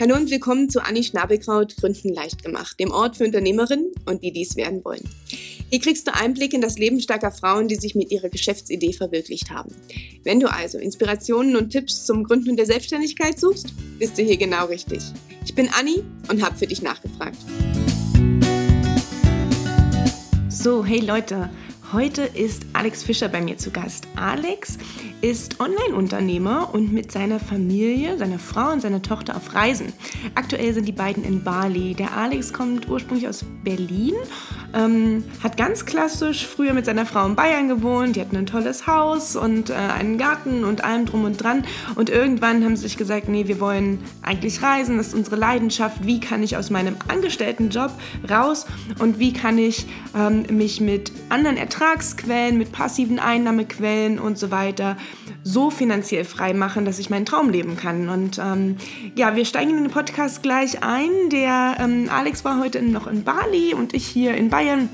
Hallo und willkommen zu Anni Schnabelkraut Gründen leicht gemacht, dem Ort für Unternehmerinnen und die dies werden wollen. Hier kriegst du Einblick in das Leben starker Frauen, die sich mit ihrer Geschäftsidee verwirklicht haben. Wenn du also Inspirationen und Tipps zum Gründen der Selbstständigkeit suchst, bist du hier genau richtig. Ich bin Anni und habe für dich nachgefragt. So, hey Leute, heute ist Alex Fischer bei mir zu Gast. Alex ist Online-Unternehmer und mit seiner Familie, seiner Frau und seiner Tochter auf Reisen. Aktuell sind die beiden in Bali. Der Alex kommt ursprünglich aus Berlin, ähm, hat ganz klassisch früher mit seiner Frau in Bayern gewohnt. Die hatten ein tolles Haus und äh, einen Garten und allem drum und dran. Und irgendwann haben sie sich gesagt, nee, wir wollen eigentlich reisen, das ist unsere Leidenschaft. Wie kann ich aus meinem Angestelltenjob raus und wie kann ich ähm, mich mit anderen Ertragsquellen, mit passiven Einnahmequellen und so weiter so finanziell frei machen, dass ich meinen Traum leben kann. Und ähm, ja, wir steigen in den Podcast gleich ein. Der ähm, Alex war heute noch in Bali und ich hier in Bayern.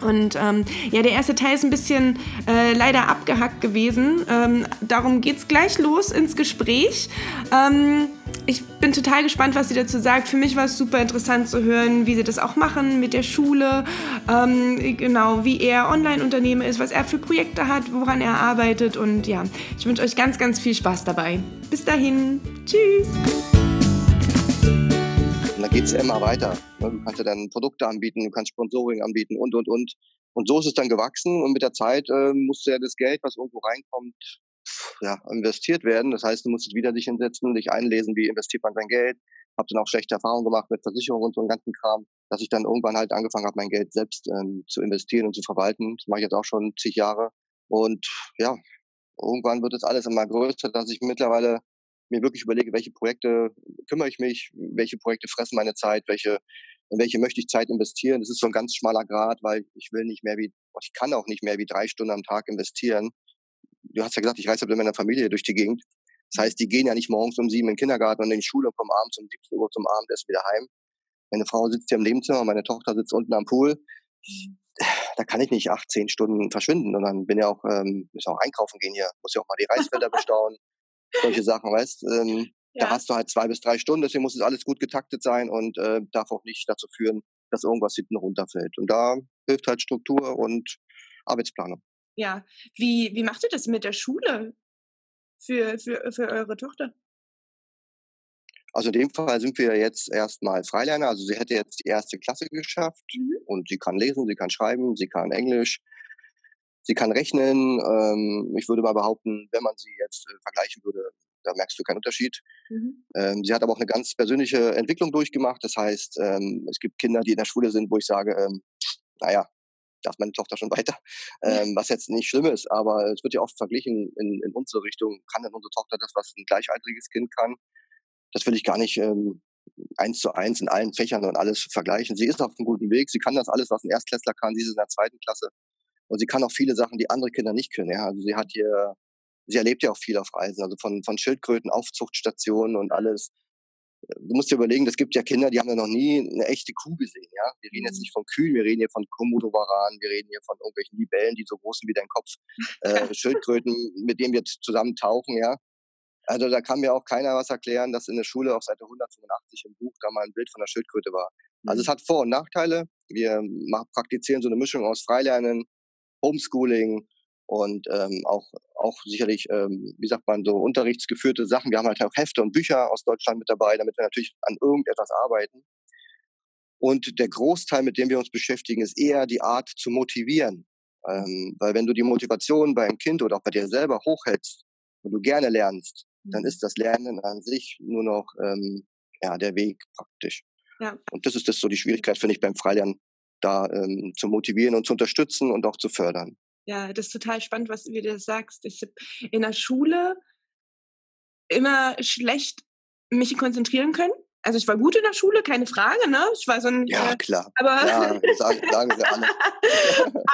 Und ähm, ja, der erste Teil ist ein bisschen äh, leider abgehackt gewesen. Ähm, darum es gleich los ins Gespräch. Bin total gespannt, was sie dazu sagt. Für mich war es super interessant zu hören, wie sie das auch machen mit der Schule, ähm, genau, wie er Online-Unternehmer ist, was er für Projekte hat, woran er arbeitet. Und ja, ich wünsche euch ganz, ganz viel Spaß dabei. Bis dahin, tschüss. Und da geht es ja immer weiter. Ne? Du kannst ja dann Produkte anbieten, du kannst Sponsoring anbieten und, und, und. Und so ist es dann gewachsen und mit der Zeit äh, musste ja das Geld, was irgendwo reinkommt, ja, investiert werden. Das heißt, du musst wieder dich hinsetzen, dich einlesen, wie investiert man sein Geld. Hab dann auch schlechte Erfahrungen gemacht mit Versicherungen und so einem ganzen Kram, dass ich dann irgendwann halt angefangen habe, mein Geld selbst ähm, zu investieren und zu verwalten. Das mache ich jetzt auch schon zig Jahre. Und ja, irgendwann wird es alles immer größer, dass ich mittlerweile mir wirklich überlege, welche Projekte kümmere ich mich, welche Projekte fressen meine Zeit, welche, in welche möchte ich Zeit investieren. Das ist so ein ganz schmaler Grad, weil ich will nicht mehr wie, ich kann auch nicht mehr wie drei Stunden am Tag investieren. Du hast ja gesagt, ich reise mit meiner Familie durch die Gegend. Das heißt, die gehen ja nicht morgens um sieben in den Kindergarten und in die Schule und kommen abends um 17 Uhr zum Abendessen wieder heim. Meine Frau sitzt hier im Nebenzimmer, meine Tochter sitzt unten am Pool. Da kann ich nicht acht, zehn Stunden verschwinden. Und dann bin ja auch, ähm, muss auch einkaufen gehen hier, muss ja auch mal die Reisfelder bestauen, solche Sachen, weißt ähm, ja. Da hast du halt zwei bis drei Stunden, deswegen muss es alles gut getaktet sein und äh, darf auch nicht dazu führen, dass irgendwas hinten runterfällt. Und da hilft halt Struktur und Arbeitsplanung. Ja, wie, wie macht ihr das mit der Schule für, für, für eure Tochter? Also in dem Fall sind wir jetzt erstmal Freilerner. Also sie hätte jetzt die erste Klasse geschafft mhm. und sie kann lesen, sie kann schreiben, sie kann Englisch, Sie kann rechnen. Ähm, ich würde mal behaupten, wenn man sie jetzt äh, vergleichen würde, da merkst du keinen Unterschied. Mhm. Ähm, sie hat aber auch eine ganz persönliche Entwicklung durchgemacht. Das heißt, ähm, es gibt Kinder, die in der Schule sind, wo ich sage, ähm, naja, darf meine Tochter schon weiter, ähm, was jetzt nicht schlimm ist, aber es wird ja oft verglichen in, in unsere Richtung. Kann denn unsere Tochter das, was ein gleichaltriges Kind kann? Das will ich gar nicht ähm, eins zu eins in allen Fächern und alles vergleichen. Sie ist auf einem guten Weg. Sie kann das alles, was ein Erstklässler kann. Sie ist in der zweiten Klasse. Und sie kann auch viele Sachen, die andere Kinder nicht können. Ja? Also sie hat hier, sie erlebt ja auch viel auf Reisen, also von, von Schildkröten, Aufzuchtstationen und alles. Du musst dir überlegen, es gibt ja Kinder, die haben ja noch nie eine echte Kuh gesehen, ja. Wir reden jetzt mhm. nicht von Kühen, wir reden hier von Komodowaran, wir reden hier von irgendwelchen Libellen, die so groß sind wie dein Kopf, äh, Schildkröten, mit denen wir zusammen tauchen, ja. Also da kann mir auch keiner was erklären, dass in der Schule auf Seite 185 im Buch da mal ein Bild von der Schildkröte war. Also es mhm. hat Vor- und Nachteile. Wir praktizieren so eine Mischung aus Freilernen, Homeschooling und ähm, auch, auch sicherlich, ähm, wie sagt man, so unterrichtsgeführte Sachen. Wir haben halt auch Hefte und Bücher aus Deutschland mit dabei, damit wir natürlich an irgendetwas arbeiten. Und der Großteil, mit dem wir uns beschäftigen, ist eher die Art zu motivieren. Ähm, weil wenn du die Motivation bei einem Kind oder auch bei dir selber hochhältst und du gerne lernst, dann mhm. ist das Lernen an sich nur noch ähm, ja, der Weg praktisch. Ja. Und das ist das so die Schwierigkeit, finde ich, beim Freilernen da ähm, zu motivieren und zu unterstützen und auch zu fördern. Ja, das ist total spannend, was du wieder sagst. Ich habe in der Schule immer schlecht mich konzentrieren können also ich war gut in der Schule, keine Frage, ne? Ich war so ein Ja, äh, klar. Aber klar, sagen, sagen sie alle.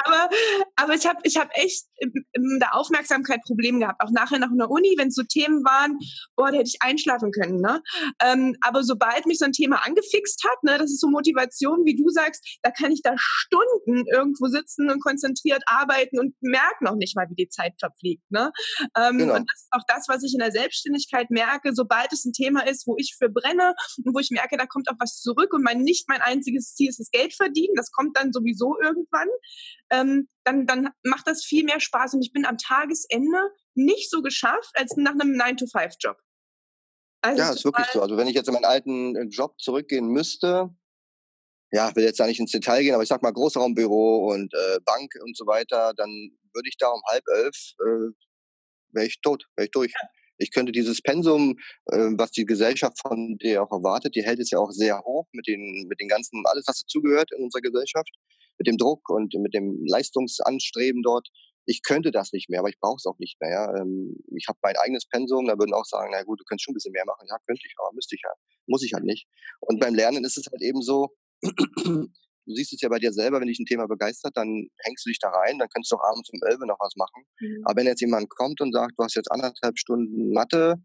aber, aber ich habe ich hab echt in der Aufmerksamkeit Probleme gehabt. Auch nachher nach einer Uni, wenn es so Themen waren, boah, da hätte ich einschlafen können, ne? Ähm, aber sobald mich so ein Thema angefixt hat, ne, das ist so Motivation, wie du sagst, da kann ich da Stunden irgendwo sitzen und konzentriert arbeiten und merke noch nicht mal, wie die Zeit verfliegt, ne? Ähm, genau. Und das ist auch das, was ich in der Selbstständigkeit merke, sobald es ein Thema ist, wo ich für brenne wo ich merke, da kommt auch was zurück und mein nicht mein einziges Ziel ist das Geld verdienen, das kommt dann sowieso irgendwann, ähm, dann, dann macht das viel mehr Spaß und ich bin am Tagesende nicht so geschafft als nach einem 9-to-5-Job. Also ja, ist wirklich so. Also wenn ich jetzt in meinen alten äh, Job zurückgehen müsste, ja, will jetzt da nicht ins Detail gehen, aber ich sag mal Großraumbüro und äh, Bank und so weiter, dann würde ich da um halb elf, äh, wäre ich tot, wäre ich durch. Ich könnte dieses Pensum, äh, was die Gesellschaft von dir auch erwartet, die hält es ja auch sehr hoch mit den, mit den ganzen, alles, was dazugehört in unserer Gesellschaft, mit dem Druck und mit dem Leistungsanstreben dort. Ich könnte das nicht mehr, aber ich brauche es auch nicht mehr. Ja. Ähm, ich habe mein eigenes Pensum, da würden auch sagen, na gut, du könntest schon ein bisschen mehr machen. Ja, könnte ich, aber müsste ich ja, muss ich halt nicht. Und beim Lernen ist es halt eben so, du siehst es ja bei dir selber, wenn dich ein Thema begeistert, dann hängst du dich da rein, dann kannst du auch abends um 11 noch was machen. Mhm. Aber wenn jetzt jemand kommt und sagt, du hast jetzt anderthalb Stunden Mathe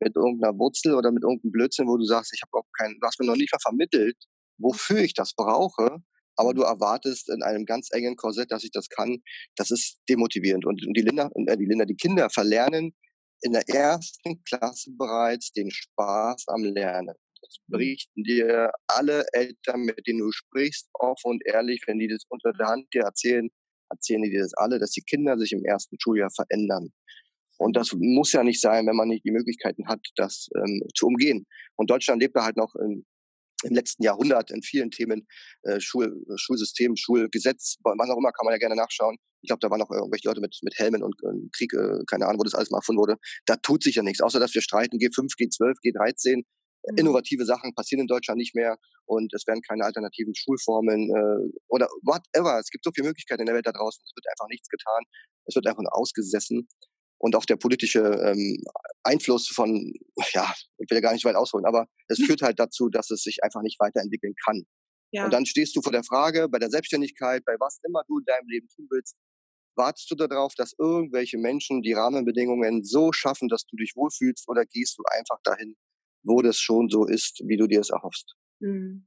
mit irgendeiner Wurzel oder mit irgendeinem Blödsinn, wo du sagst, ich habe auch keinen, du hast mir noch nicht mal vermittelt, wofür ich das brauche, aber du erwartest in einem ganz engen Korsett, dass ich das kann, das ist demotivierend. Und die Linda, äh, die Linda, die Kinder verlernen in der ersten Klasse bereits den Spaß am Lernen. Berichten dir alle Eltern, mit denen du sprichst, offen und ehrlich, wenn die das unter der Hand dir erzählen, erzählen die dir das alle, dass die Kinder sich im ersten Schuljahr verändern. Und das muss ja nicht sein, wenn man nicht die Möglichkeiten hat, das ähm, zu umgehen. Und Deutschland lebt da halt noch in, im letzten Jahrhundert in vielen Themen, äh, Schul, Schulsystem, Schulgesetz, was auch immer, kann man ja gerne nachschauen. Ich glaube, da waren noch irgendwelche Leute mit, mit Helmen und, Krieg, äh, keine Ahnung, wo das alles mal erfunden wurde. Da tut sich ja nichts, außer dass wir streiten, G5, G12, G13, Mhm. Innovative Sachen passieren in Deutschland nicht mehr und es werden keine alternativen Schulformen äh, oder whatever. Es gibt so viele Möglichkeiten in der Welt da draußen. Es wird einfach nichts getan. Es wird einfach nur ausgesessen. Und auch der politische ähm, Einfluss von, ja, ich will ja gar nicht weit ausholen, aber es führt halt dazu, dass es sich einfach nicht weiterentwickeln kann. Ja. Und dann stehst du vor der Frage, bei der Selbstständigkeit, bei was immer du in deinem Leben tun willst, wartest du darauf, dass irgendwelche Menschen die Rahmenbedingungen so schaffen, dass du dich wohlfühlst oder gehst du einfach dahin, wo das schon so ist, wie du dir es erhoffst. Mhm.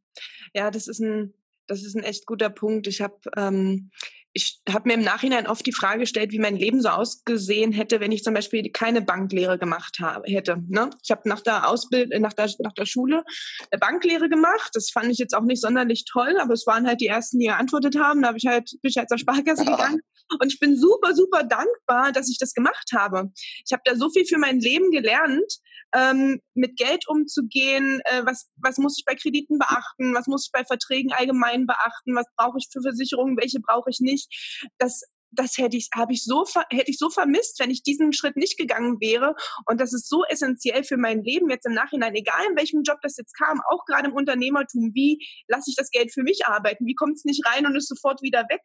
Ja, das ist ein, das ist ein echt guter Punkt. Ich habe ähm, ich habe mir im Nachhinein oft die Frage gestellt, wie mein Leben so ausgesehen hätte, wenn ich zum Beispiel keine Banklehre gemacht habe, hätte. Ne? Ich habe nach der Ausbildung, nach der, nach der Schule eine Banklehre gemacht. Das fand ich jetzt auch nicht sonderlich toll, aber es waren halt die ersten, die geantwortet haben. Da habe ich halt, bin ich halt zur Sparkasse gegangen. Und ich bin super, super dankbar, dass ich das gemacht habe. Ich habe da so viel für mein Leben gelernt, ähm, mit Geld umzugehen, äh, was, was muss ich bei Krediten beachten, was muss ich bei Verträgen allgemein beachten, was brauche ich für Versicherungen, welche brauche ich nicht. Das das hätte ich, habe ich so, hätte ich so vermisst, wenn ich diesen Schritt nicht gegangen wäre. Und das ist so essentiell für mein Leben jetzt im Nachhinein, egal in welchem Job das jetzt kam, auch gerade im Unternehmertum. Wie lasse ich das Geld für mich arbeiten? Wie kommt es nicht rein und ist sofort wieder weg?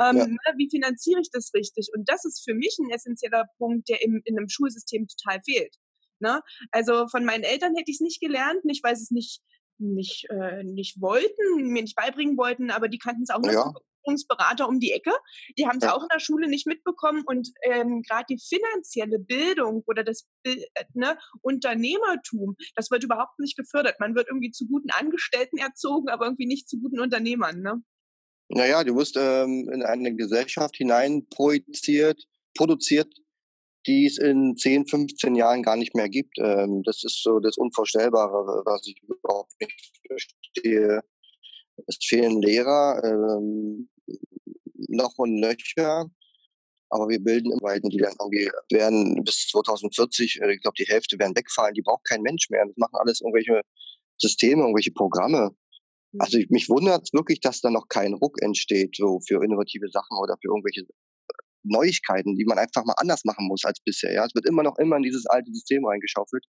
Ähm, ja. Ne, wie finanziere ich das richtig? Und das ist für mich ein essentieller Punkt, der im, in einem Schulsystem total fehlt. Ne? Also von meinen Eltern hätte ich es nicht gelernt, nicht weil sie es nicht nicht, äh, nicht wollten, mir nicht beibringen wollten, aber die kannten es auch nicht. Ja. Berater um die Ecke. Die haben es ja. auch in der Schule nicht mitbekommen und ähm, gerade die finanzielle Bildung oder das äh, ne, Unternehmertum, das wird überhaupt nicht gefördert. Man wird irgendwie zu guten Angestellten erzogen, aber irgendwie nicht zu guten Unternehmern. Ne? Naja, du wirst ähm, in eine Gesellschaft hinein projiziert, produziert, die es in 10, 15 Jahren gar nicht mehr gibt. Ähm, das ist so das Unvorstellbare, was ich überhaupt nicht verstehe. Es fehlen Lehrer, ähm, noch und nöcher, aber wir bilden im Weiten, die werden, bis 2040, äh, ich glaube, die Hälfte werden wegfallen, die braucht kein Mensch mehr. Das machen alles irgendwelche Systeme, irgendwelche Programme. Also ich, mich wundert wirklich, dass da noch kein Ruck entsteht, so für innovative Sachen oder für irgendwelche Neuigkeiten, die man einfach mal anders machen muss als bisher. Ja, es wird immer noch immer in dieses alte System reingeschaufelt.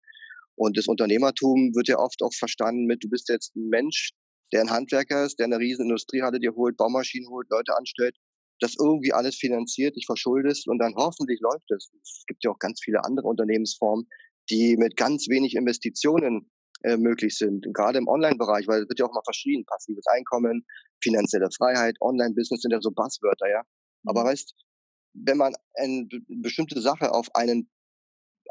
Und das Unternehmertum wird ja oft auch verstanden mit, du bist jetzt ein Mensch, der ein Handwerker ist, der eine riesen Industriehalle dir holt, Baumaschinen holt, Leute anstellt, das irgendwie alles finanziert, dich verschuldest und dann hoffentlich läuft es. Es gibt ja auch ganz viele andere Unternehmensformen, die mit ganz wenig Investitionen äh, möglich sind, gerade im Online-Bereich, weil es wird ja auch mal verschrien, passives Einkommen, finanzielle Freiheit, Online-Business sind ja so Buzzwörter, ja. Aber mhm. weißt, wenn man eine bestimmte Sache auf einen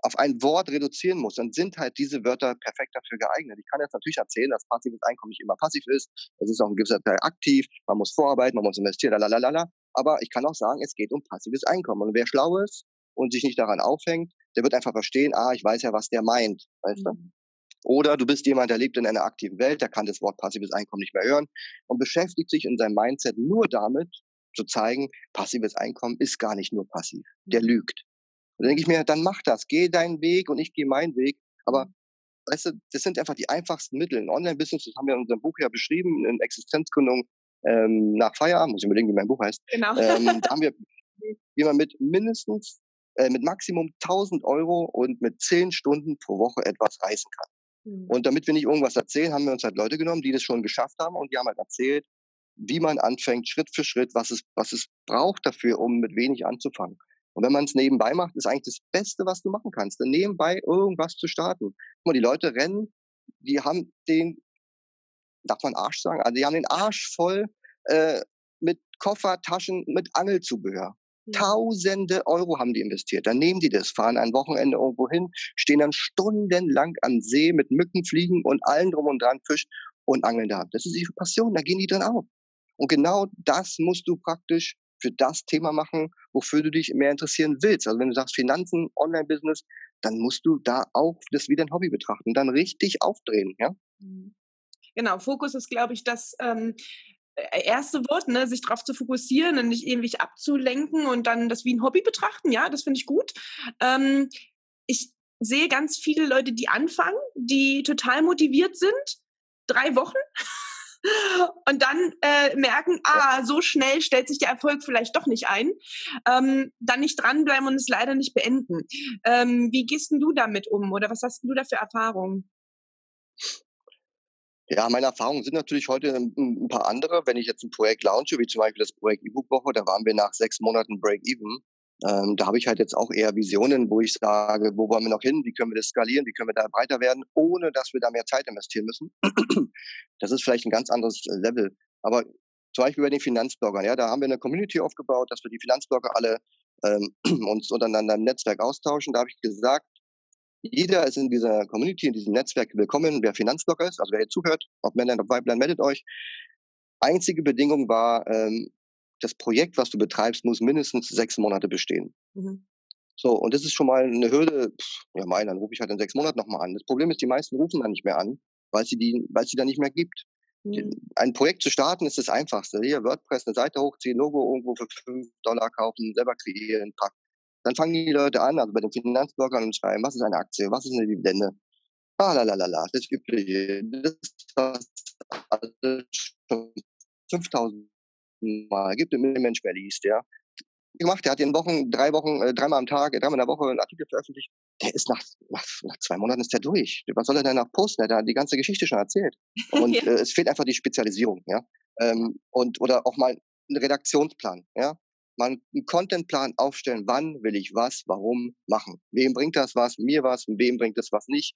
auf ein Wort reduzieren muss, dann sind halt diese Wörter perfekt dafür geeignet. Ich kann jetzt natürlich erzählen, dass passives Einkommen nicht immer passiv ist. Das ist auch ein gewisser Teil aktiv. Man muss vorarbeiten, man muss investieren, lalalala. Aber ich kann auch sagen, es geht um passives Einkommen. Und wer schlau ist und sich nicht daran aufhängt, der wird einfach verstehen, ah, ich weiß ja, was der meint, weißt mhm. du? Oder du bist jemand, der lebt in einer aktiven Welt, der kann das Wort passives Einkommen nicht mehr hören und beschäftigt sich in seinem Mindset nur damit, zu zeigen, passives Einkommen ist gar nicht nur passiv. Der lügt. Und dann denke ich mir, dann mach das, geh deinen Weg und ich gehe meinen Weg. Aber mhm. weißt du, das sind einfach die einfachsten Mittel. Ein Online-Business, das haben wir in unserem Buch ja beschrieben, in Existenzgründung ähm, nach Feierabend, muss ich überlegen, wie mein Buch heißt. Genau. Ähm, da haben wir, wie man mit mindestens, äh, mit Maximum 1000 Euro und mit 10 Stunden pro Woche etwas reisen kann. Mhm. Und damit wir nicht irgendwas erzählen, haben wir uns halt Leute genommen, die das schon geschafft haben und die haben halt erzählt, wie man anfängt, Schritt für Schritt, was es, was es braucht dafür, um mit wenig anzufangen. Und wenn man es nebenbei macht, ist eigentlich das Beste, was du machen kannst, dann nebenbei irgendwas zu starten. Guck mal, die Leute rennen, die haben den, darf man Arsch sagen, also die haben den Arsch voll äh, mit Koffer, Taschen, mit Angelzubehör. Tausende Euro haben die investiert. Dann nehmen die das, fahren ein Wochenende irgendwo hin, stehen dann stundenlang am See mit Mückenfliegen und allen drum und dran Fisch und angeln da. Das ist ihre Passion, da gehen die drin auf. Und genau das musst du praktisch für das Thema machen, wofür du dich mehr interessieren willst. Also wenn du sagst Finanzen, Online-Business, dann musst du da auch das wie dein Hobby betrachten, dann richtig aufdrehen, ja? Mhm. Genau, Fokus ist, glaube ich, das ähm, äh, erste Wort, ne, sich darauf zu fokussieren und nicht irgendwie abzulenken und dann das wie ein Hobby betrachten. Ja, das finde ich gut. Ähm, ich sehe ganz viele Leute, die anfangen, die total motiviert sind, drei Wochen und dann äh, merken, ah, so schnell stellt sich der Erfolg vielleicht doch nicht ein, ähm, dann nicht dranbleiben und es leider nicht beenden. Ähm, wie gehst du damit um oder was hast du da für Erfahrungen? Ja, meine Erfahrungen sind natürlich heute ein, paar andere. Wenn ich jetzt ein Projekt launche, wie zum Beispiel das Projekt E-Book-Woche, da waren wir nach sechs Monaten Break-Even. Ähm, da habe ich halt jetzt auch eher Visionen, wo ich sage, wo wollen wir noch hin, wie können wir das skalieren, wie können wir da breiter werden, ohne dass wir da mehr Zeit investieren müssen. Das ist vielleicht ein ganz anderes äh, Level. Aber zum Beispiel bei den Finanzbloggern, ja, da haben wir eine Community aufgebaut, dass wir die Finanzblogger alle ähm, uns untereinander im Netzwerk austauschen. Da habe ich gesagt, jeder ist in dieser Community, in diesem Netzwerk willkommen, wer Finanzblogger ist, also wer hier zuhört, ob Männlein, ob Weiblein, meldet euch. Einzige Bedingung war, ähm, das Projekt, was du betreibst, muss mindestens sechs Monate bestehen. Mhm. So, und das ist schon mal eine Hürde. Pff, ja, mein, dann rufe ich halt in sechs Monaten nochmal an. Das Problem ist, die meisten rufen dann nicht mehr an, weil es die, weil es die dann nicht mehr gibt. Mhm. Ein Projekt zu starten ist das Einfachste. Hier WordPress, eine Seite hochziehen, Logo irgendwo für fünf Dollar kaufen, selber kreieren, packen. Dann fangen die Leute an, also bei den Finanzbloggern und schreiben, was ist eine Aktie, was ist eine Dividende? Ah, la, la, la, la, das Übliche. Das, was alles schon 5000 Mal gibt, ein Mensch mehr liest, ja. Gemacht, der hat in Wochen, drei Wochen, äh, dreimal am Tag, dreimal in der Woche einen Artikel veröffentlicht. Der ist nach, nach, nach zwei Monaten ist der durch. Was soll er denn nach posten? Der hat die ganze Geschichte schon erzählt. Und ja. äh, es fehlt einfach die Spezialisierung, ja. Ähm, und, oder auch mal ein Redaktionsplan, ja. Mal einen Contentplan aufstellen, wann will ich was, warum machen. Wem bringt das was, mir was, wem bringt das was nicht.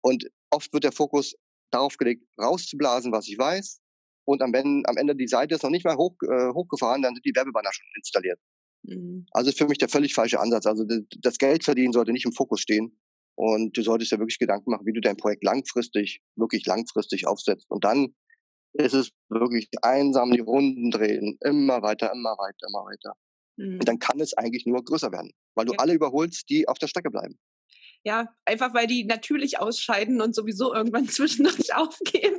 Und oft wird der Fokus darauf gelegt, rauszublasen, was ich weiß, und am, am Ende die Seite ist noch nicht mal hoch, äh, hochgefahren, dann sind die Werbebanner schon installiert. Mhm. Also ist für mich der völlig falsche Ansatz. Also das Geld verdienen sollte nicht im Fokus stehen. Und du solltest ja wirklich Gedanken machen, wie du dein Projekt langfristig, wirklich langfristig aufsetzt. Und dann ist es wirklich einsam die Runden drehen, immer weiter, immer weiter, immer weiter. Mhm. Und dann kann es eigentlich nur größer werden, weil du ja. alle überholst, die auf der Strecke bleiben. Ja, einfach weil die natürlich ausscheiden und sowieso irgendwann zwischendurch aufgeben.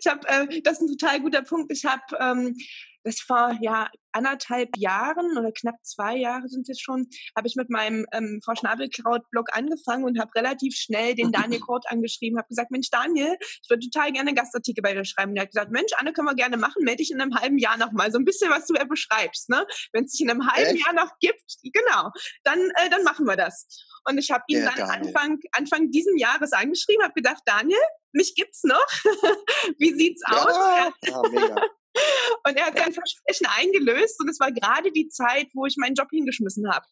Ich habe, äh, das ist ein total guter Punkt. Ich habe ähm, das vor ja anderthalb Jahren oder knapp zwei Jahre sind es schon, habe ich mit meinem ähm, Frau Schnabelkraut-Blog angefangen und habe relativ schnell den Daniel Kort angeschrieben, habe gesagt, Mensch Daniel, ich würde total gerne Gastartikel bei dir schreiben. Der hat gesagt, Mensch, Anne, können wir gerne machen, melde dich in einem halben Jahr nochmal, so ein bisschen, was du ja beschreibst. Ne? Wenn es sich in einem halben Echt? Jahr noch gibt, genau, dann, äh, dann machen wir das. Und ich habe ihn ja, dann Anfang, Anfang diesen Jahres angeschrieben, habe gedacht, Daniel, mich gibt's noch. Wie sieht's aus? Ja, ja, mega. Und er hat sein Versprechen eingelöst und es war gerade die Zeit, wo ich meinen Job hingeschmissen habe.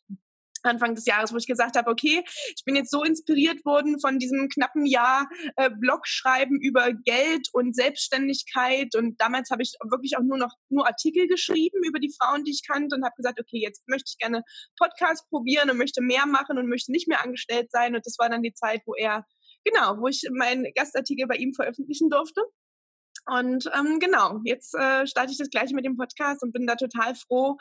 Anfang des Jahres, wo ich gesagt habe, okay, ich bin jetzt so inspiriert worden von diesem knappen Jahr äh, Blogschreiben über Geld und Selbstständigkeit und damals habe ich wirklich auch nur noch nur Artikel geschrieben über die Frauen, die ich kannte und habe gesagt, okay, jetzt möchte ich gerne Podcast probieren und möchte mehr machen und möchte nicht mehr angestellt sein und das war dann die Zeit, wo er genau, wo ich meinen Gastartikel bei ihm veröffentlichen durfte. Und ähm, genau, jetzt äh, starte ich das gleiche mit dem Podcast und bin da total froh.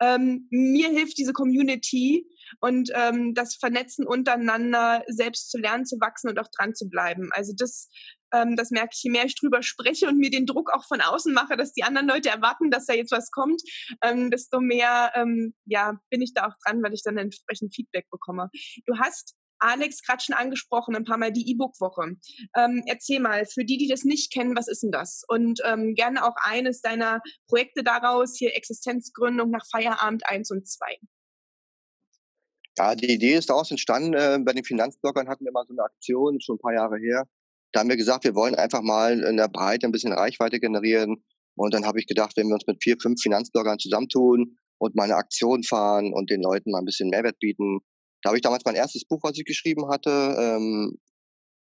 Ähm, mir hilft diese Community und ähm, das Vernetzen untereinander, selbst zu lernen, zu wachsen und auch dran zu bleiben. Also das, ähm, das merke ich, je mehr ich drüber spreche und mir den Druck auch von außen mache, dass die anderen Leute erwarten, dass da jetzt was kommt, ähm, desto mehr ähm, ja, bin ich da auch dran, weil ich dann entsprechend Feedback bekomme. Du hast Alex gerade schon angesprochen, ein paar Mal die E-Book-Woche. Ähm, erzähl mal, für die, die das nicht kennen, was ist denn das? Und ähm, gerne auch eines deiner Projekte daraus, hier Existenzgründung nach Feierabend 1 und 2. Ja, die Idee ist daraus entstanden. Äh, bei den Finanzbloggern hatten wir mal so eine Aktion, schon ein paar Jahre her. Da haben wir gesagt, wir wollen einfach mal in der Breite ein bisschen Reichweite generieren. Und dann habe ich gedacht, wenn wir uns mit vier, fünf Finanzbloggern zusammentun und mal eine Aktion fahren und den Leuten mal ein bisschen Mehrwert bieten, da habe ich damals mein erstes Buch, was ich geschrieben hatte, ähm,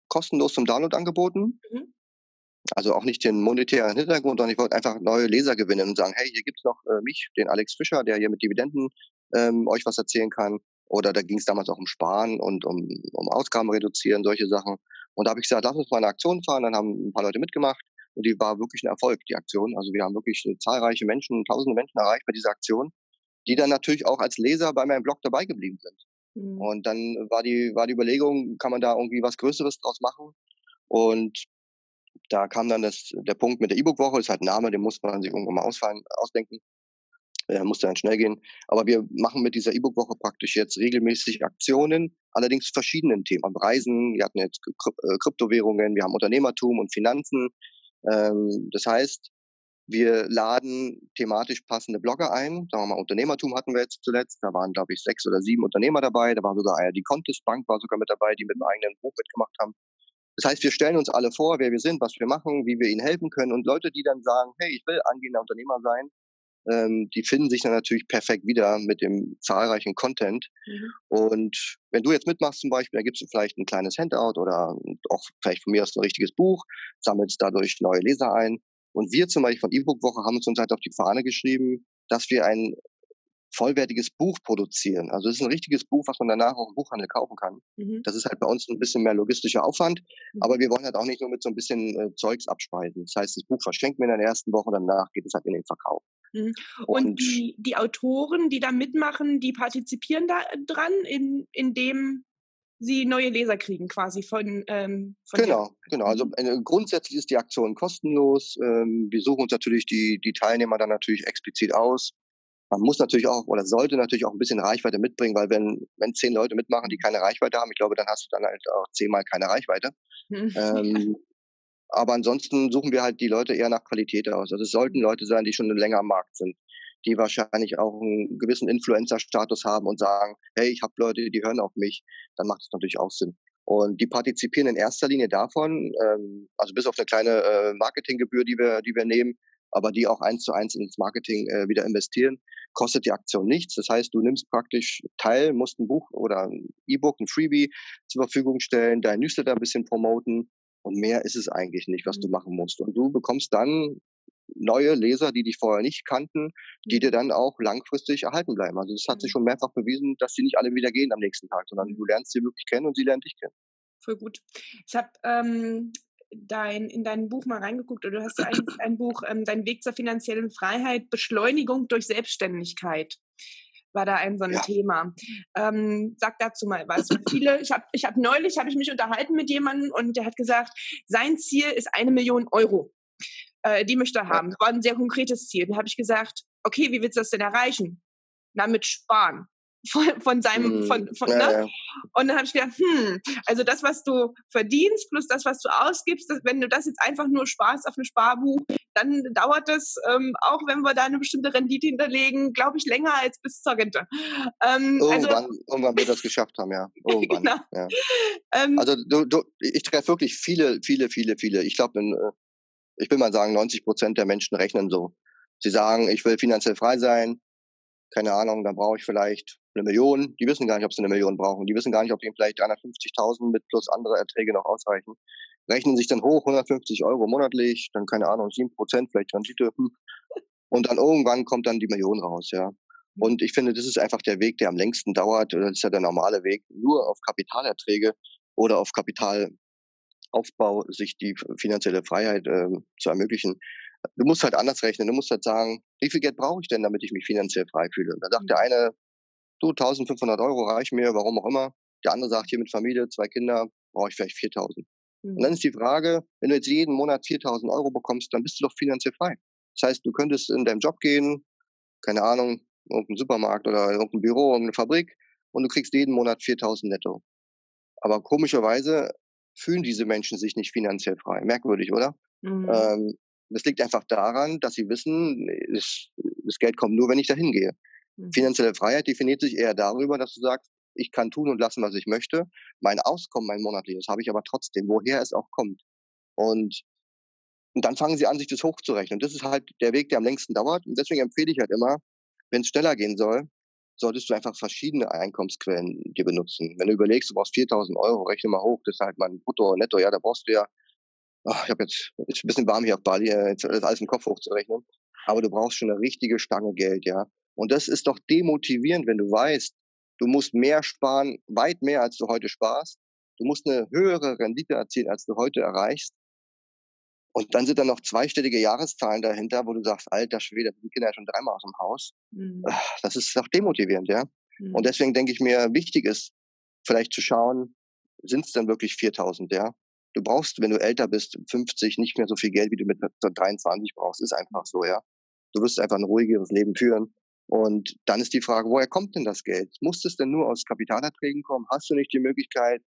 kostenlos zum Download angeboten. Mhm. Also auch nicht den monetären Hintergrund, sondern ich wollte einfach neue Leser gewinnen und sagen, hey, hier gibt's noch äh, mich, den Alex Fischer, der hier mit Dividenden ähm, euch was erzählen kann. Oder da ging es damals auch um Sparen und um, um Ausgaben reduzieren, solche Sachen. Und da habe ich gesagt, lass uns mal eine Aktion fahren. Dann haben ein paar Leute mitgemacht und die war wirklich ein Erfolg, die Aktion. Also wir haben wirklich zahlreiche Menschen, tausende Menschen erreicht bei dieser Aktion, die dann natürlich auch als Leser bei meinem Blog dabei geblieben sind. Mhm. Und dann war die, war die Überlegung, kann man da irgendwie was Größeres draus machen? Und da kam dann das, der Punkt mit der E-Book-Woche, ist halt ein Name, den muss man sich irgendwann mal ausfallen, ausdenken. Äh, musste dann schnell gehen. Aber wir machen mit dieser E-Book-Woche praktisch jetzt regelmäßig Aktionen, allerdings zu verschiedenen Themen. Reisen, wir hatten jetzt äh, Kryptowährungen, wir haben Unternehmertum und Finanzen. Ähm, das heißt, wir laden thematisch passende Blogger ein. Sagen wir mal, Unternehmertum hatten wir jetzt zuletzt. Da waren, glaube ich, sechs oder sieben Unternehmer dabei. Da war sogar die Contest Bank war sogar mit dabei, die mit einem eigenen Buch mitgemacht haben. Das heißt, wir stellen uns alle vor, wer wir sind, was wir machen, wie wir ihnen helfen können. Und Leute, die dann sagen, hey, ich will angehender Unternehmer sein, ähm, die finden sich dann natürlich perfekt wieder mit dem zahlreichen Content. Mhm. Und wenn du jetzt mitmachst zum Beispiel, da gibst du vielleicht ein kleines Handout oder auch vielleicht von mir aus ein richtiges Buch, sammelst dadurch neue Leser ein und wir zum Beispiel von E-Book-Woche haben uns uns halt auf die Fahne geschrieben, dass wir ein vollwertiges Buch produzieren. Also es ist ein richtiges Buch, was man danach auch im Buchhandel kaufen kann. Mhm. Das ist halt bei uns ein bisschen mehr logistischer Aufwand, mhm. aber wir wollen halt auch nicht nur mit so ein bisschen äh, Zeugs abspeisen. Das heißt, das Buch verschenkt mir in der ersten Woche, danach geht es halt in den Verkauf. Mhm. Und, Und, die, die Autoren, die da mitmachen, die partizipieren da dran, in, in dem sie neue Leser kriegen quasi von, ähm, von Genau, genau. Also mhm. äh, grundsätzlich ist die Aktion kostenlos. Ähm, wir suchen uns natürlich die, die Teilnehmer dann natürlich explizit aus. Man muss natürlich auch oder sollte natürlich auch ein bisschen Reichweite mitbringen, weil wenn, wenn zehn Leute mitmachen, die keine Reichweite haben, ich glaube, dann hast du dann halt auch zehnmal keine Reichweite. Mhm. Ähm, aber ansonsten suchen wir halt die Leute eher nach Qualität aus. Also es sollten. Leute sein, die schon länger am Markt sind die wahrscheinlich auch einen gewissen Influencer-Status haben und sagen, hey, ich habe Leute, die hören auf mich, dann macht es natürlich auch Sinn. Und die partizipieren in erster Linie davon, ähm, also bis auf eine kleine äh, Marketinggebühr, die wir, die wir nehmen, aber die auch eins zu eins ins Marketing äh, wieder investieren, kostet die Aktion nichts. Das heißt, du nimmst praktisch teil, musst ein Buch oder ein E-Book, ein Freebie zur Verfügung stellen, dein Newsletter ein bisschen promoten und mehr ist es eigentlich nicht, was du mhm. machen musst. Und du bekommst dann neue Leser, die dich vorher nicht kannten, die dir dann auch langfristig erhalten bleiben. Also das hat sich mhm. schon mehrfach bewiesen, dass sie nicht alle wieder gehen am nächsten Tag, sondern du lernst sie wirklich kennen und sie lernen dich kennen. Voll gut. Ich habe ähm, dein, in dein Buch mal reingeguckt, oder du hast ein, ein Buch, ähm, Dein Weg zur finanziellen Freiheit, Beschleunigung durch Selbstständigkeit war da ein so ein ja. Thema. Ähm, sag dazu mal was. Viele, ich habe ich hab neulich habe ich mich unterhalten mit jemandem und der hat gesagt, sein Ziel ist eine Million Euro äh, die möchte er haben. Das war ein sehr konkretes Ziel. Dann habe ich gesagt, okay, wie willst du das denn erreichen? Na, mit Sparen. Von, von seinem, von, hm, von, ja, ne? Ja. Und dann habe ich gedacht, hm, also das, was du verdienst, plus das, was du ausgibst, das, wenn du das jetzt einfach nur sparst auf ein Sparbuch, dann dauert das, ähm, auch wenn wir da eine bestimmte Rendite hinterlegen, glaube ich, länger als bis zur Rente. Ähm, also irgendwann, also, irgendwann wird das geschafft haben, ja. Irgendwann. genau. ja. Ähm, also du, du, ich treffe wirklich viele, viele, viele, viele. Ich glaube, äh, ich will mal sagen, 90 Prozent der Menschen rechnen so. Sie sagen, ich will finanziell frei sein. Keine Ahnung, dann brauche ich vielleicht eine Million. Die wissen gar nicht, ob sie eine Million brauchen. Die wissen gar nicht, ob ihnen vielleicht 350.000 mit plus andere Erträge noch ausreichen. Rechnen sich dann hoch, 150 Euro monatlich, dann keine Ahnung, 7 Prozent vielleicht Rendite. Und dann irgendwann kommt dann die Million raus, ja. Und ich finde, das ist einfach der Weg, der am längsten dauert. Das ist ja der normale Weg. Nur auf Kapitalerträge oder auf Kapital Aufbau, sich die finanzielle Freiheit äh, zu ermöglichen. Du musst halt anders rechnen. Du musst halt sagen, wie viel Geld brauche ich denn, damit ich mich finanziell frei fühle? Und da sagt der mhm. eine, du, 1500 Euro reichen mir, warum auch immer. Der andere sagt, hier mit Familie, zwei Kinder, brauche ich vielleicht 4000. Mhm. Und dann ist die Frage, wenn du jetzt jeden Monat 4000 Euro bekommst, dann bist du doch finanziell frei. Das heißt, du könntest in deinem Job gehen, keine Ahnung, irgendein Supermarkt oder irgendein Büro, irgendeine Fabrik und du kriegst jeden Monat 4000 netto. Aber komischerweise fühlen diese Menschen sich nicht finanziell frei. Merkwürdig, oder? Mhm. Ähm, das liegt einfach daran, dass sie wissen, das, das Geld kommt nur, wenn ich dahin gehe. Mhm. Finanzielle Freiheit definiert sich eher darüber, dass du sagst, ich kann tun und lassen, was ich möchte. Mein Auskommen, mein monatliches, habe ich aber trotzdem, woher es auch kommt. Und, und dann fangen sie an, sich das hochzurechnen. Und das ist halt der Weg, der am längsten dauert. Und deswegen empfehle ich halt immer, wenn es schneller gehen soll, solltest du einfach verschiedene Einkommensquellen dir benutzen. Wenn du überlegst, du brauchst 4000 Euro, rechne mal hoch, das ist halt mein Brutto, Netto, ja, da brauchst du ja, ach, ich habe jetzt, ist ein bisschen warm hier auf Bali, äh, jetzt alles im Kopf hochzurechnen, aber du brauchst schon eine richtige Stange Geld, ja. Und das ist doch demotivierend, wenn du weißt, du musst mehr sparen, weit mehr, als du heute sparst. Du musst eine höhere Rendite erzielen, als du heute erreichst. Und dann sind da noch zweistellige Jahreszahlen dahinter, wo du sagst, alter Schwede, die Kinder ja schon dreimal aus dem Haus. Mhm. Ah, das ist doch demotivierend, ja. Mhm. Und deswegen denke ich mir, wichtig ist, vielleicht zu schauen, sind es denn wirklich 4000, ja? Du brauchst, wenn du älter bist, 50, nicht mehr so viel Geld, wie du mit 23 brauchst. Ist einfach so, ja. Du wirst einfach ein ruhigeres Leben führen. Und dann ist die Frage, woher kommt denn das Geld? Muss es denn nur aus Kapitalerträgen kommen? Hast du nicht die Möglichkeit,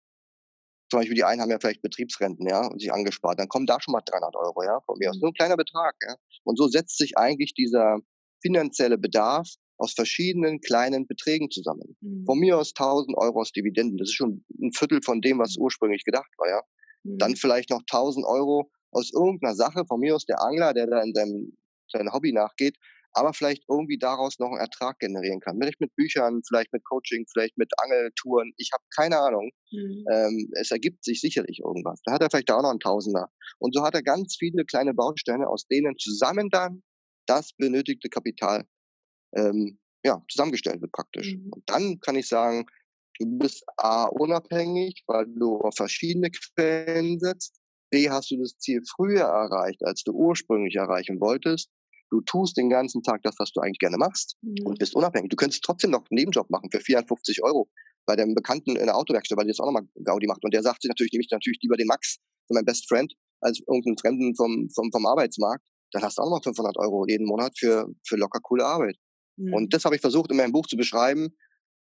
zum Beispiel die einen haben ja vielleicht Betriebsrenten, ja, und sich angespart, dann kommen da schon mal 300 Euro, ja, von mir aus. Mhm. Nur ein kleiner Betrag, ja. Und so setzt sich eigentlich dieser finanzielle Bedarf aus verschiedenen kleinen Beträgen zusammen. Mhm. Von mir aus 1000 Euro aus Dividenden. Das ist schon ein Viertel von dem, was mhm. ursprünglich gedacht war, ja. Mhm. Dann vielleicht noch 1000 Euro aus irgendeiner Sache. Von mir aus der Angler, der da in seinem, seinem Hobby nachgeht aber vielleicht irgendwie daraus noch einen Ertrag generieren kann. Vielleicht mit Büchern, vielleicht mit Coaching, vielleicht mit Angeltouren. Ich habe keine Ahnung. Mhm. Ähm, es ergibt sich sicherlich irgendwas. Da hat er vielleicht auch noch einen Tausender. Und so hat er ganz viele kleine Bausteine, aus denen zusammen dann das benötigte Kapital ähm, ja, zusammengestellt wird praktisch. Mhm. Und dann kann ich sagen, du bist A, unabhängig, weil du auf verschiedene Quellen setzt. B, hast du das Ziel früher erreicht, als du ursprünglich erreichen wolltest. Du tust den ganzen Tag das, was du eigentlich gerne machst mhm. und bist unabhängig. Du könntest trotzdem noch einen Nebenjob machen für 450 Euro bei dem Bekannten in der Autowerkstatt, weil der das auch nochmal Gaudi macht. Und der sagt sich natürlich, nehme ich natürlich lieber den Max, mein Best Friend, als irgendeinen Fremden vom, vom, vom Arbeitsmarkt. Dann hast du auch nochmal 500 Euro jeden Monat für, für locker coole Arbeit. Mhm. Und das habe ich versucht, in meinem Buch zu beschreiben.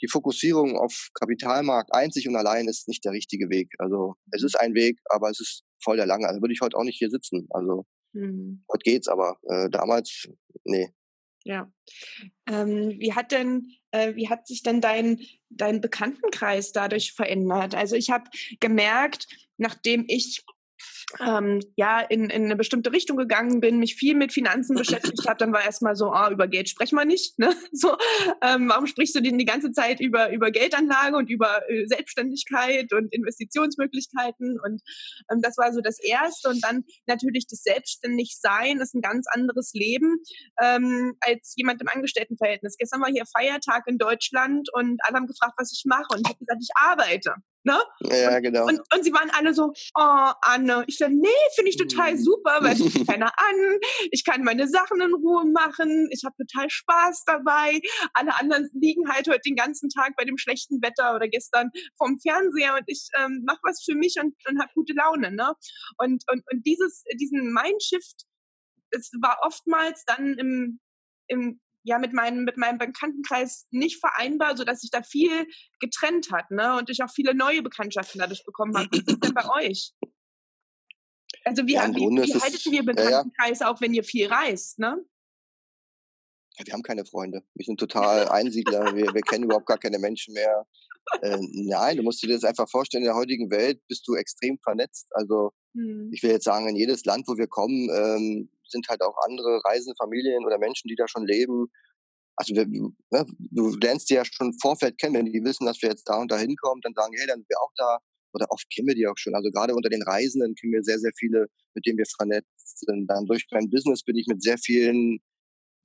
Die Fokussierung auf Kapitalmarkt einzig und allein ist nicht der richtige Weg. Also es ist ein Weg, aber es ist voll der lange. Also würde ich heute auch nicht hier sitzen. Also Mhm. Heute geht's, aber äh, damals, nee. Ja. Ähm, wie hat denn, äh, wie hat sich denn dein, dein Bekanntenkreis dadurch verändert? Also ich habe gemerkt, nachdem ich ähm, ja in, in eine bestimmte Richtung gegangen bin, mich viel mit Finanzen beschäftigt habe, dann war erstmal so, ah, über Geld sprechen wir nicht. Ne? So, ähm, warum sprichst du denn die ganze Zeit über, über Geldanlage und über äh, Selbstständigkeit und Investitionsmöglichkeiten? Und ähm, das war so das Erste. Und dann natürlich das Selbstständigsein ist ein ganz anderes Leben ähm, als jemand im Angestelltenverhältnis. Gestern war hier Feiertag in Deutschland und alle haben gefragt, was ich mache. Und ich habe gesagt, ich arbeite. Ne? Ja, und, genau. Und, und, sie waren alle so, oh, Anne. Ich dachte, nee, finde ich total mhm. super, weil es ruft keiner an. Ich kann meine Sachen in Ruhe machen. Ich habe total Spaß dabei. Alle anderen liegen halt heute den ganzen Tag bei dem schlechten Wetter oder gestern vom Fernseher und ich ähm, mache was für mich und, und habe gute Laune. Ne? Und, und, und dieses, diesen Mindshift, es war oftmals dann im, im ja mit meinem mit meinem Bekanntenkreis nicht vereinbar, so dass sich da viel getrennt hat, ne? Und ich auch viele neue Bekanntschaften dadurch bekommen habe. Wie ist denn bei euch? Also wie, ja, wie, wie haltet ihr Bekanntenkreis ja, ja. auch, wenn ihr viel reist, ne? wir haben keine Freunde. Wir sind total Einsiedler. wir, wir kennen überhaupt gar keine Menschen mehr. Äh, nein, du musst dir das einfach vorstellen, in der heutigen Welt bist du extrem vernetzt. Also hm. ich will jetzt sagen, in jedes Land, wo wir kommen, ähm, sind halt auch andere reisende Familien oder Menschen, die da schon leben. Also wir, ne, du lernst die ja schon im Vorfeld kennen, wenn die wissen, dass wir jetzt da und da hinkommen, dann sagen, hey, dann sind wir auch da. Oder oft kennen wir die auch schon. Also gerade unter den Reisenden kennen wir sehr, sehr viele, mit denen wir vernetzt sind. Dann durch mein Business bin ich mit sehr vielen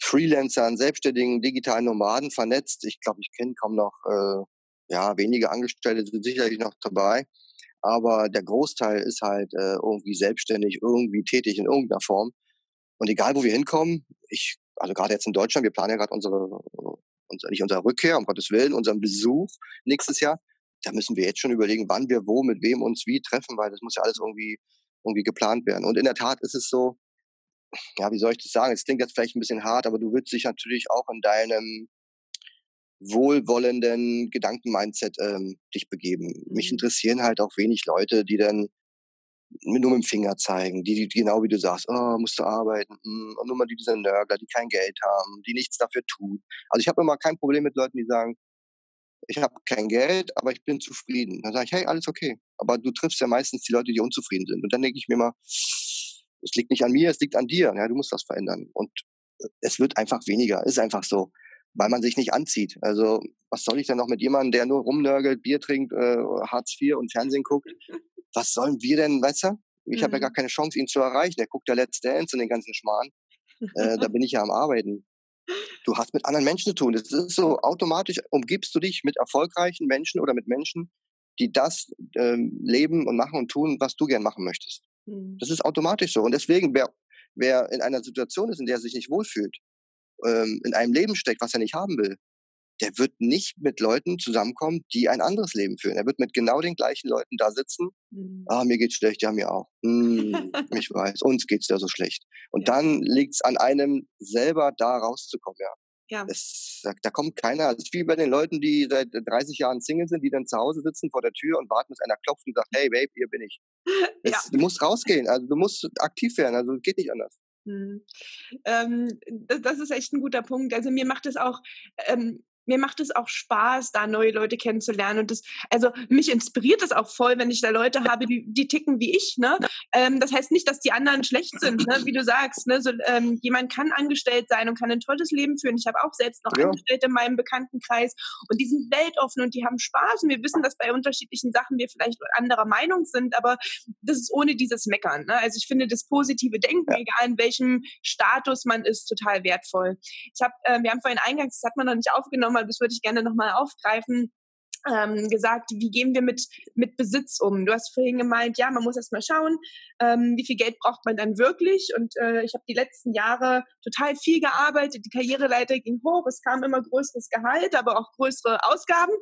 Freelancern, selbstständigen, digitalen Nomaden vernetzt. Ich glaube, ich kenne kaum noch, äh, ja, wenige Angestellte sind sicherlich noch dabei. Aber der Großteil ist halt äh, irgendwie selbstständig, irgendwie tätig in irgendeiner Form. Und egal, wo wir hinkommen, ich, also gerade jetzt in Deutschland, wir planen ja gerade unsere, unser, nicht unserer Rückkehr, um Gottes Willen, unseren Besuch nächstes Jahr, da müssen wir jetzt schon überlegen, wann wir wo, mit wem uns wie treffen, weil das muss ja alles irgendwie, irgendwie geplant werden. Und in der Tat ist es so, ja, wie soll ich das sagen? Es klingt jetzt vielleicht ein bisschen hart, aber du würdest dich natürlich auch in deinem wohlwollenden Gedankenmindset ähm, dich begeben. Mhm. Mich interessieren halt auch wenig Leute, die dann nur mit dem Finger zeigen, die, die genau wie du sagst, oh, musst du arbeiten, hm, und nur mal diese Nörgler, die kein Geld haben, die nichts dafür tun. Also ich habe immer kein Problem mit Leuten, die sagen, ich habe kein Geld, aber ich bin zufrieden. Dann sage ich, hey, alles okay. Aber du triffst ja meistens die Leute, die unzufrieden sind. Und dann denke ich mir mal, es liegt nicht an mir, es liegt an dir. Ja, du musst das verändern. Und äh, es wird einfach weniger, ist einfach so, weil man sich nicht anzieht. Also was soll ich denn noch mit jemandem, der nur rumnörgelt, Bier trinkt, äh, Hartz IV und Fernsehen guckt? Was sollen wir denn, weißt du? Ich mhm. habe ja gar keine Chance, ihn zu erreichen. Der guckt ja Let's Dance und den ganzen Schmarrn. Äh, da bin ich ja am Arbeiten. Du hast mit anderen Menschen zu tun. Das ist so automatisch, umgibst du dich mit erfolgreichen Menschen oder mit Menschen, die das ähm, leben und machen und tun, was du gern machen möchtest. Mhm. Das ist automatisch so. Und deswegen, wer, wer in einer Situation ist, in der er sich nicht wohlfühlt, ähm, in einem Leben steckt, was er nicht haben will, der wird nicht mit Leuten zusammenkommen, die ein anderes Leben führen. Er wird mit genau den gleichen Leuten da sitzen. Mhm. Ah, mir geht's schlecht, ja, mir auch. Hm, ich weiß, uns geht's ja so schlecht. Und ja. dann liegt's an einem selber da rauszukommen, ja. Ja. Es, da kommt keiner. Es ist wie bei den Leuten, die seit 30 Jahren Single sind, die dann zu Hause sitzen vor der Tür und warten, bis einer klopft und sagt, hey Babe, hier bin ich. Es, ja. Du musst rausgehen, also du musst aktiv werden, also geht nicht anders. Hm. Ähm, das, das, ist echt ein guter Punkt. Also mir macht es auch, ähm, mir macht es auch Spaß, da neue Leute kennenzulernen. Und das, also mich inspiriert es auch voll, wenn ich da Leute habe, die, die ticken wie ich. Ne? Ähm, das heißt nicht, dass die anderen schlecht sind, ne? wie du sagst. Ne? So, ähm, jemand kann angestellt sein und kann ein tolles Leben führen. Ich habe auch selbst noch ja. Angestellte in meinem Bekanntenkreis und die sind weltoffen und die haben Spaß. Und wir wissen, dass bei unterschiedlichen Sachen wir vielleicht anderer Meinung sind, aber das ist ohne dieses Meckern. Ne? Also ich finde das positive Denken, ja. egal in welchem Status man ist, total wertvoll. Ich habe, äh, wir haben vorhin eingangs, das hat man noch nicht aufgenommen, nochmal, das würde ich gerne nochmal aufgreifen, ähm, gesagt, wie gehen wir mit, mit Besitz um? Du hast vorhin gemeint, ja, man muss erst mal schauen, ähm, wie viel Geld braucht man dann wirklich. Und äh, ich habe die letzten Jahre total viel gearbeitet, die Karriereleiter ging hoch, es kam immer größeres Gehalt, aber auch größere Ausgaben.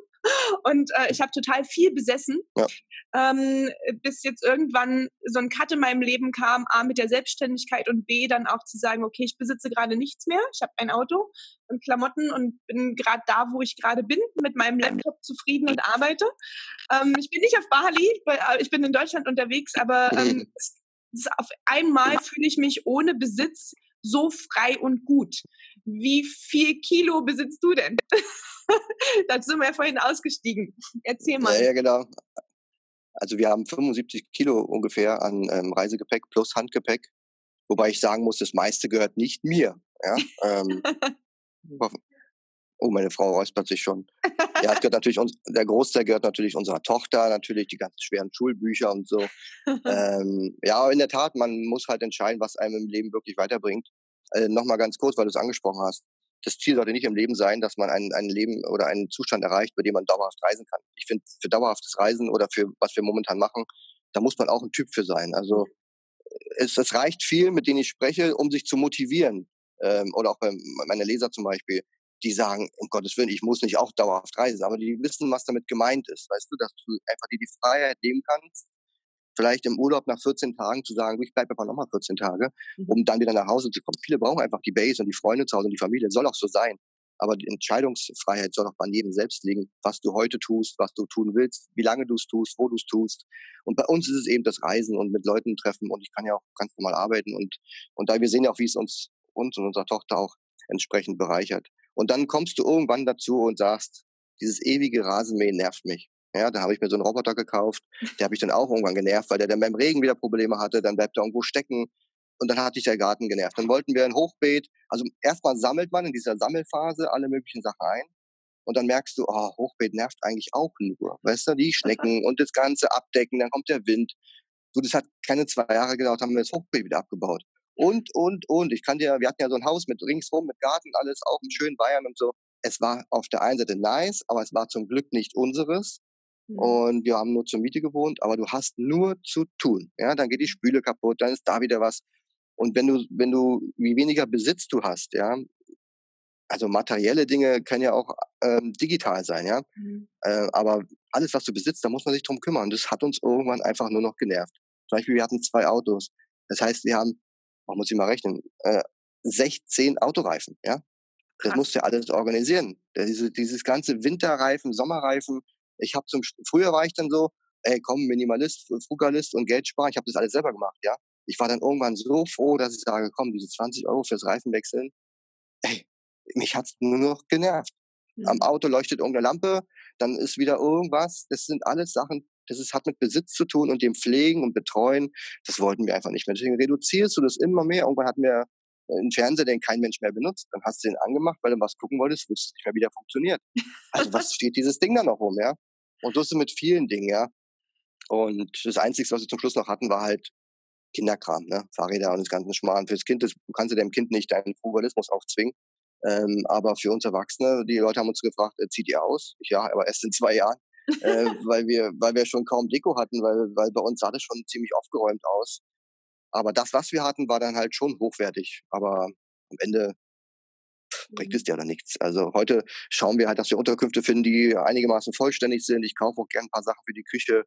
Und äh, ich habe total viel besessen, ja. ähm, bis jetzt irgendwann so ein Cut in meinem Leben kam, A mit der Selbstständigkeit und B dann auch zu sagen, okay, ich besitze gerade nichts mehr, ich habe ein Auto und Klamotten und bin gerade da, wo ich gerade bin, mit meinem Laptop zufrieden und arbeite. Ähm, ich bin nicht auf Bali, äh, ich bin in Deutschland unterwegs, aber ähm, auf einmal fühle ich mich ohne Besitz so frei und gut. Wie viel Kilo besitzt du denn? da sind wir ja vorhin ausgestiegen. Erzähl mal. Ja, ja, genau. Also wir haben 75 Kilo ungefähr an ähm, Reisegepäck plus Handgepäck. Wobei ich sagen muss, das meiste gehört nicht mir. Ja? Ähm, oh, meine Frau räuspert sich schon. Ja, es gehört natürlich uns, der Großteil gehört natürlich unserer Tochter, natürlich die ganzen schweren Schulbücher und so. ähm, ja, in der Tat, man muss halt entscheiden, was einem im Leben wirklich weiterbringt. Äh, Nochmal ganz kurz, weil du es angesprochen hast das Ziel sollte nicht im Leben sein, dass man ein, ein Leben oder einen Zustand erreicht, bei dem man dauerhaft reisen kann. Ich finde, für dauerhaftes Reisen oder für was wir momentan machen, da muss man auch ein Typ für sein. Also es, es reicht viel, mit denen ich spreche, um sich zu motivieren. Ähm, oder auch bei meine Leser zum Beispiel, die sagen, um Gottes Willen, ich muss nicht auch dauerhaft reisen, aber die wissen, was damit gemeint ist. Weißt du, dass du einfach dir die Freiheit nehmen kannst, vielleicht im Urlaub nach 14 Tagen zu sagen, ich bleibe einfach nochmal 14 Tage, mhm. um dann wieder nach Hause zu kommen. Viele brauchen einfach die Base und die Freunde zu Hause und die Familie. Soll auch so sein. Aber die Entscheidungsfreiheit soll auch bei jedem selbst liegen, was du heute tust, was du tun willst, wie lange du es tust, wo du es tust. Und bei uns ist es eben das Reisen und mit Leuten treffen und ich kann ja auch ganz normal arbeiten und, und da wir sehen ja auch, wie es uns, uns und unserer Tochter auch entsprechend bereichert. Und dann kommst du irgendwann dazu und sagst, dieses ewige Rasenmähen nervt mich. Ja, da habe ich mir so einen Roboter gekauft. Der habe ich dann auch irgendwann genervt, weil der dann beim Regen wieder Probleme hatte. Dann bleibt er irgendwo stecken. Und dann hatte ich der Garten genervt. Dann wollten wir ein Hochbeet. Also erstmal sammelt man in dieser Sammelphase alle möglichen Sachen ein. Und dann merkst du, oh, Hochbeet nervt eigentlich auch nur. Weißt du, die Schnecken und das Ganze abdecken, dann kommt der Wind. So, das hat keine zwei Jahre gedauert, haben wir das Hochbeet wieder abgebaut. Und, und, und. Ich kann dir, wir hatten ja so ein Haus mit ringsrum, mit Garten, alles auch in schönen Bayern und so. Es war auf der einen Seite nice, aber es war zum Glück nicht unseres. Mhm. Und wir haben nur zur Miete gewohnt, aber du hast nur zu tun. Ja, dann geht die Spüle kaputt, dann ist da wieder was. Und wenn du, wenn du, wie weniger Besitz du hast, ja, also materielle Dinge können ja auch ähm, digital sein, ja. Mhm. Äh, aber alles, was du besitzt, da muss man sich drum kümmern. Das hat uns irgendwann einfach nur noch genervt. Zum Beispiel, wir hatten zwei Autos. Das heißt, wir haben, man muss ich mal rechnen, äh, 16 Autoreifen, ja. Das Krass. musst du ja alles organisieren. Diese, dieses ganze Winterreifen, Sommerreifen. Ich habe zum früher war ich dann so, ey, komm, Minimalist, Frugalist und Geld sparen. Ich habe das alles selber gemacht, ja. Ich war dann irgendwann so froh, dass ich sage, komm, diese 20 Euro fürs Reifenwechseln, ey, mich hat's nur noch genervt. Mhm. Am Auto leuchtet irgendeine Lampe, dann ist wieder irgendwas. Das sind alles Sachen, das ist, hat mit Besitz zu tun und dem Pflegen und Betreuen. Das wollten wir einfach nicht mehr. Deswegen reduzierst du das immer mehr. Irgendwann hatten wir einen Fernseher, den kein Mensch mehr benutzt. Dann hast du den angemacht, weil du was gucken wolltest, wusstest nicht mehr, wie der funktioniert. Also was steht dieses Ding da noch rum, ja? Und so ist es mit vielen Dingen, ja. Und das Einzige, was wir zum Schluss noch hatten, war halt Kinderkram, ne? Fahrräder und das ganze Schmarrn. Fürs Kind, das, du kannst ja dem Kind nicht deinen Frugalismus aufzwingen. Ähm, aber für uns Erwachsene, die Leute haben uns gefragt, äh, zieht ihr aus? Ich, ja, aber erst in zwei Jahren, äh, weil wir, weil wir schon kaum Deko hatten, weil, weil bei uns sah das schon ziemlich aufgeräumt aus. Aber das, was wir hatten, war dann halt schon hochwertig. Aber am Ende bringt mhm. es dir dann nichts. Also heute schauen wir halt, dass wir Unterkünfte finden, die einigermaßen vollständig sind. Ich kaufe auch gerne ein paar Sachen für die Küche,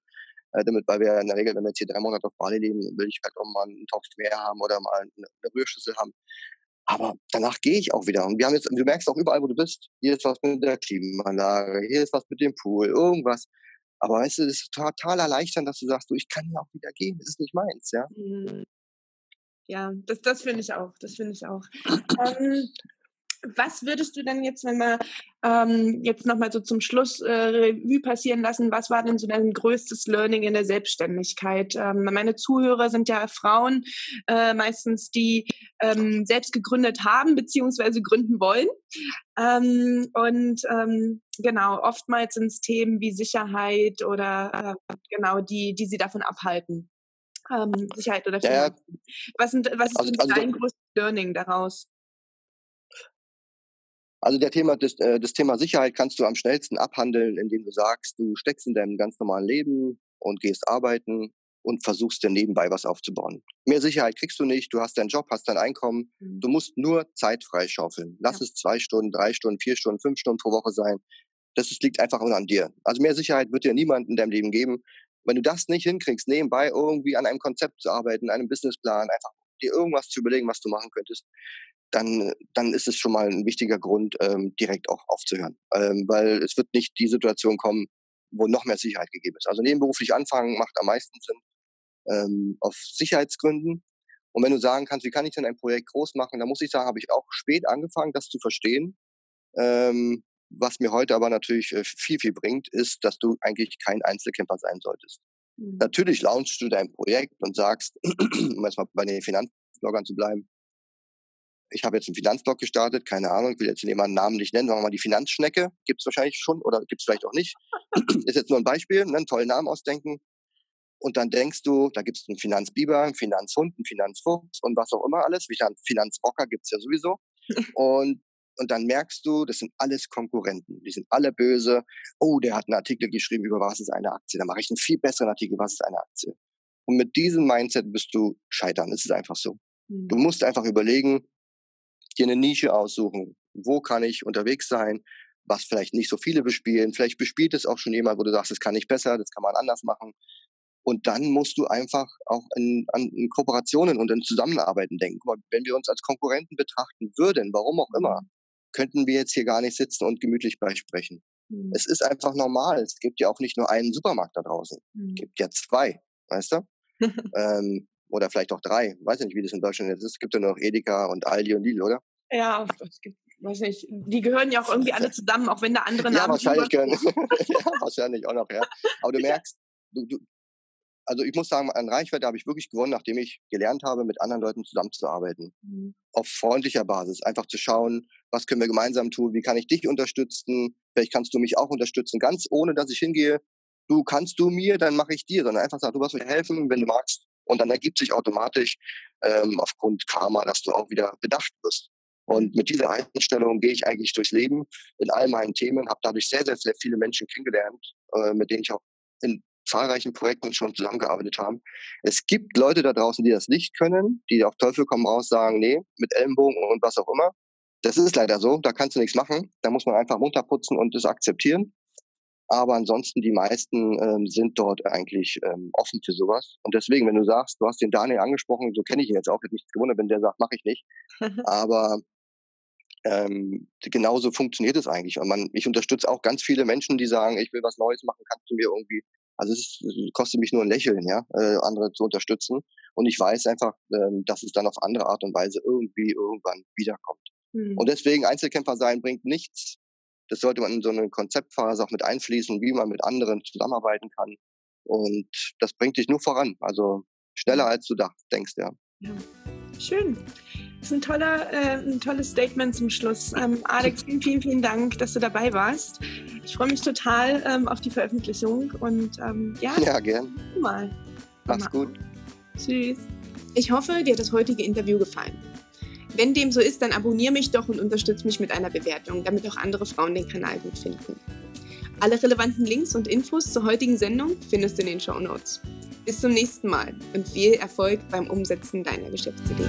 äh, damit, weil wir in der Regel, wenn wir jetzt hier drei Monate auf Bali leben, will ich halt auch mal einen Topf mehr haben oder mal eine, Rührschüssel haben. Aber danach gehe ich auch wieder. Und wir haben jetzt, du merkst auch überall, wo du bist, hier ist was mit der Klimaanlage, hier ist was mit dem Pool, irgendwas. Aber weißt du, es ist total erleichternd, dass du sagst, du, ich kann ja auch wieder gehen, das ist nicht meins, ja. Mhm. Ja, das, das finde ich auch, das finde ich auch. ähm, was würdest du denn jetzt, wenn wir ähm, jetzt nochmal so zum Schluss äh, Revue passieren lassen, was war denn so dein größtes Learning in der Selbstständigkeit? Ähm, meine Zuhörer sind ja Frauen, äh, meistens die ähm, selbst gegründet haben beziehungsweise gründen wollen. Ähm, und ähm, genau, oftmals sind es Themen wie Sicherheit oder äh, genau die, die sie davon abhalten. Ähm, Sicherheit oder Finanzen. Ja, was, sind, was ist also, also dein größtes Learning daraus? Also der Thema, das, äh, das Thema Sicherheit kannst du am schnellsten abhandeln, indem du sagst, du steckst in deinem ganz normalen Leben und gehst arbeiten und versuchst dir nebenbei was aufzubauen. Mehr Sicherheit kriegst du nicht, du hast deinen Job, hast dein Einkommen, mhm. du musst nur Zeit freischaufeln. Lass ja. es zwei Stunden, drei Stunden, vier Stunden, fünf Stunden pro Woche sein. Das ist, liegt einfach nur an dir. Also mehr Sicherheit wird dir niemand in deinem Leben geben. Wenn du das nicht hinkriegst, nebenbei irgendwie an einem Konzept zu arbeiten, einem Businessplan, einfach dir irgendwas zu überlegen, was du machen könntest, dann, dann ist es schon mal ein wichtiger Grund, ähm, direkt auch aufzuhören. Ähm, weil es wird nicht die Situation kommen, wo noch mehr Sicherheit gegeben ist. Also nebenberuflich anfangen macht am meisten Sinn ähm, auf Sicherheitsgründen. Und wenn du sagen kannst, wie kann ich denn ein Projekt groß machen, dann muss ich sagen, habe ich auch spät angefangen, das zu verstehen. Ähm, was mir heute aber natürlich äh, viel, viel bringt, ist, dass du eigentlich kein Einzelkämpfer sein solltest. Mhm. Natürlich launchst du dein Projekt und sagst, um erstmal bei den Finanzbloggern zu bleiben, ich habe jetzt einen Finanzblog gestartet, keine Ahnung, ich will jetzt jemanden namentlich nennen, sagen wir mal die Finanzschnecke, gibt es wahrscheinlich schon oder gibt es vielleicht auch nicht. ist jetzt nur ein Beispiel, ne, einen tollen Namen ausdenken. Und dann denkst du, da gibt es einen Finanzbiber, einen Finanzhund, einen Finanzfuchs und was auch immer alles. Finanzrocker gibt es ja sowieso. und, und dann merkst du, das sind alles Konkurrenten. Die sind alle böse. Oh, der hat einen Artikel geschrieben über was ist eine Aktie. Dann mache ich einen viel besseren Artikel, was ist eine Aktie. Und mit diesem Mindset bist du scheitern. Es ist einfach so. Mhm. Du musst einfach überlegen, dir eine Nische aussuchen. Wo kann ich unterwegs sein? Was vielleicht nicht so viele bespielen. Vielleicht bespielt es auch schon jemand, wo du sagst, das kann ich besser, das kann man anders machen. Und dann musst du einfach auch in, an in Kooperationen und in Zusammenarbeiten denken. Mal, wenn wir uns als Konkurrenten betrachten würden, warum auch immer, mhm. könnten wir jetzt hier gar nicht sitzen und gemütlich beisprechen. Mhm. Es ist einfach normal. Es gibt ja auch nicht nur einen Supermarkt da draußen. Mhm. Es gibt ja zwei, weißt du? ähm, oder vielleicht auch drei. Weiß nicht, wie das in Deutschland jetzt ist. Es gibt ja noch Edeka und Aldi und Lidl, oder? Ja, es gibt, weiß nicht, die gehören ja auch irgendwie alle zusammen, auch wenn da andere Namen Ja, wahrscheinlich gehören, ja, wahrscheinlich auch noch, ja. Aber du merkst, du, du, also ich muss sagen, an Reichweite habe ich wirklich gewonnen, nachdem ich gelernt habe, mit anderen Leuten zusammenzuarbeiten. Mhm. Auf freundlicher Basis. Einfach zu schauen, was können wir gemeinsam tun, wie kann ich dich unterstützen, vielleicht kannst du mich auch unterstützen, ganz ohne dass ich hingehe, du kannst du mir, dann mache ich dir, sondern einfach sagen, du wirst mir helfen, wenn du magst, und dann ergibt sich automatisch ähm, aufgrund Karma, dass du auch wieder bedacht wirst. Und mit dieser Einstellung gehe ich eigentlich durchs Leben in all meinen Themen, habe dadurch sehr, sehr, sehr viele Menschen kennengelernt, äh, mit denen ich auch in zahlreichen Projekten schon zusammengearbeitet habe. Es gibt Leute da draußen, die das nicht können, die auf Teufel komm raus sagen, nee, mit Ellenbogen und was auch immer. das ist leider so, da kannst du nichts machen. Da muss man einfach runterputzen und es akzeptieren. Aber ansonsten, die meisten ähm, sind dort eigentlich ähm, offen für sowas. Und deswegen, wenn du sagst, du hast den Daniel angesprochen, so kenne ich ihn jetzt auch, hätte mich gewundert, wenn der sagt, mache ich nicht. Aber ähm, genauso funktioniert es eigentlich. Und man, ich unterstütze auch ganz viele Menschen, die sagen, ich will was Neues machen, kannst du mir irgendwie, also es, es kostet mich nur ein Lächeln, ja, äh, andere zu unterstützen. Und ich weiß einfach, ähm, dass es dann auf andere Art und Weise irgendwie irgendwann wiederkommt. Mhm. Und deswegen Einzelkämpfer sein bringt nichts. Das sollte man in so eine Konzeptphase auch mit einfließen, wie man mit anderen zusammenarbeiten kann. Und das bringt dich nur voran. Also schneller als du denkst, ja. ja. Schön. Das ist ein, toller, äh, ein tolles Statement zum Schluss. Ähm, Alex, vielen, vielen, vielen Dank, dass du dabei warst. Ich freue mich total ähm, auf die Veröffentlichung und ähm, ja. Ja, gern. Mal. Mach's mal. gut. Tschüss. Ich hoffe, dir hat das heutige Interview gefallen. Wenn dem so ist, dann abonniere mich doch und unterstütze mich mit einer Bewertung, damit auch andere Frauen den Kanal gut finden. Alle relevanten Links und Infos zur heutigen Sendung findest du in den Show Notes. Bis zum nächsten Mal und viel Erfolg beim Umsetzen deiner Geschäftsidee.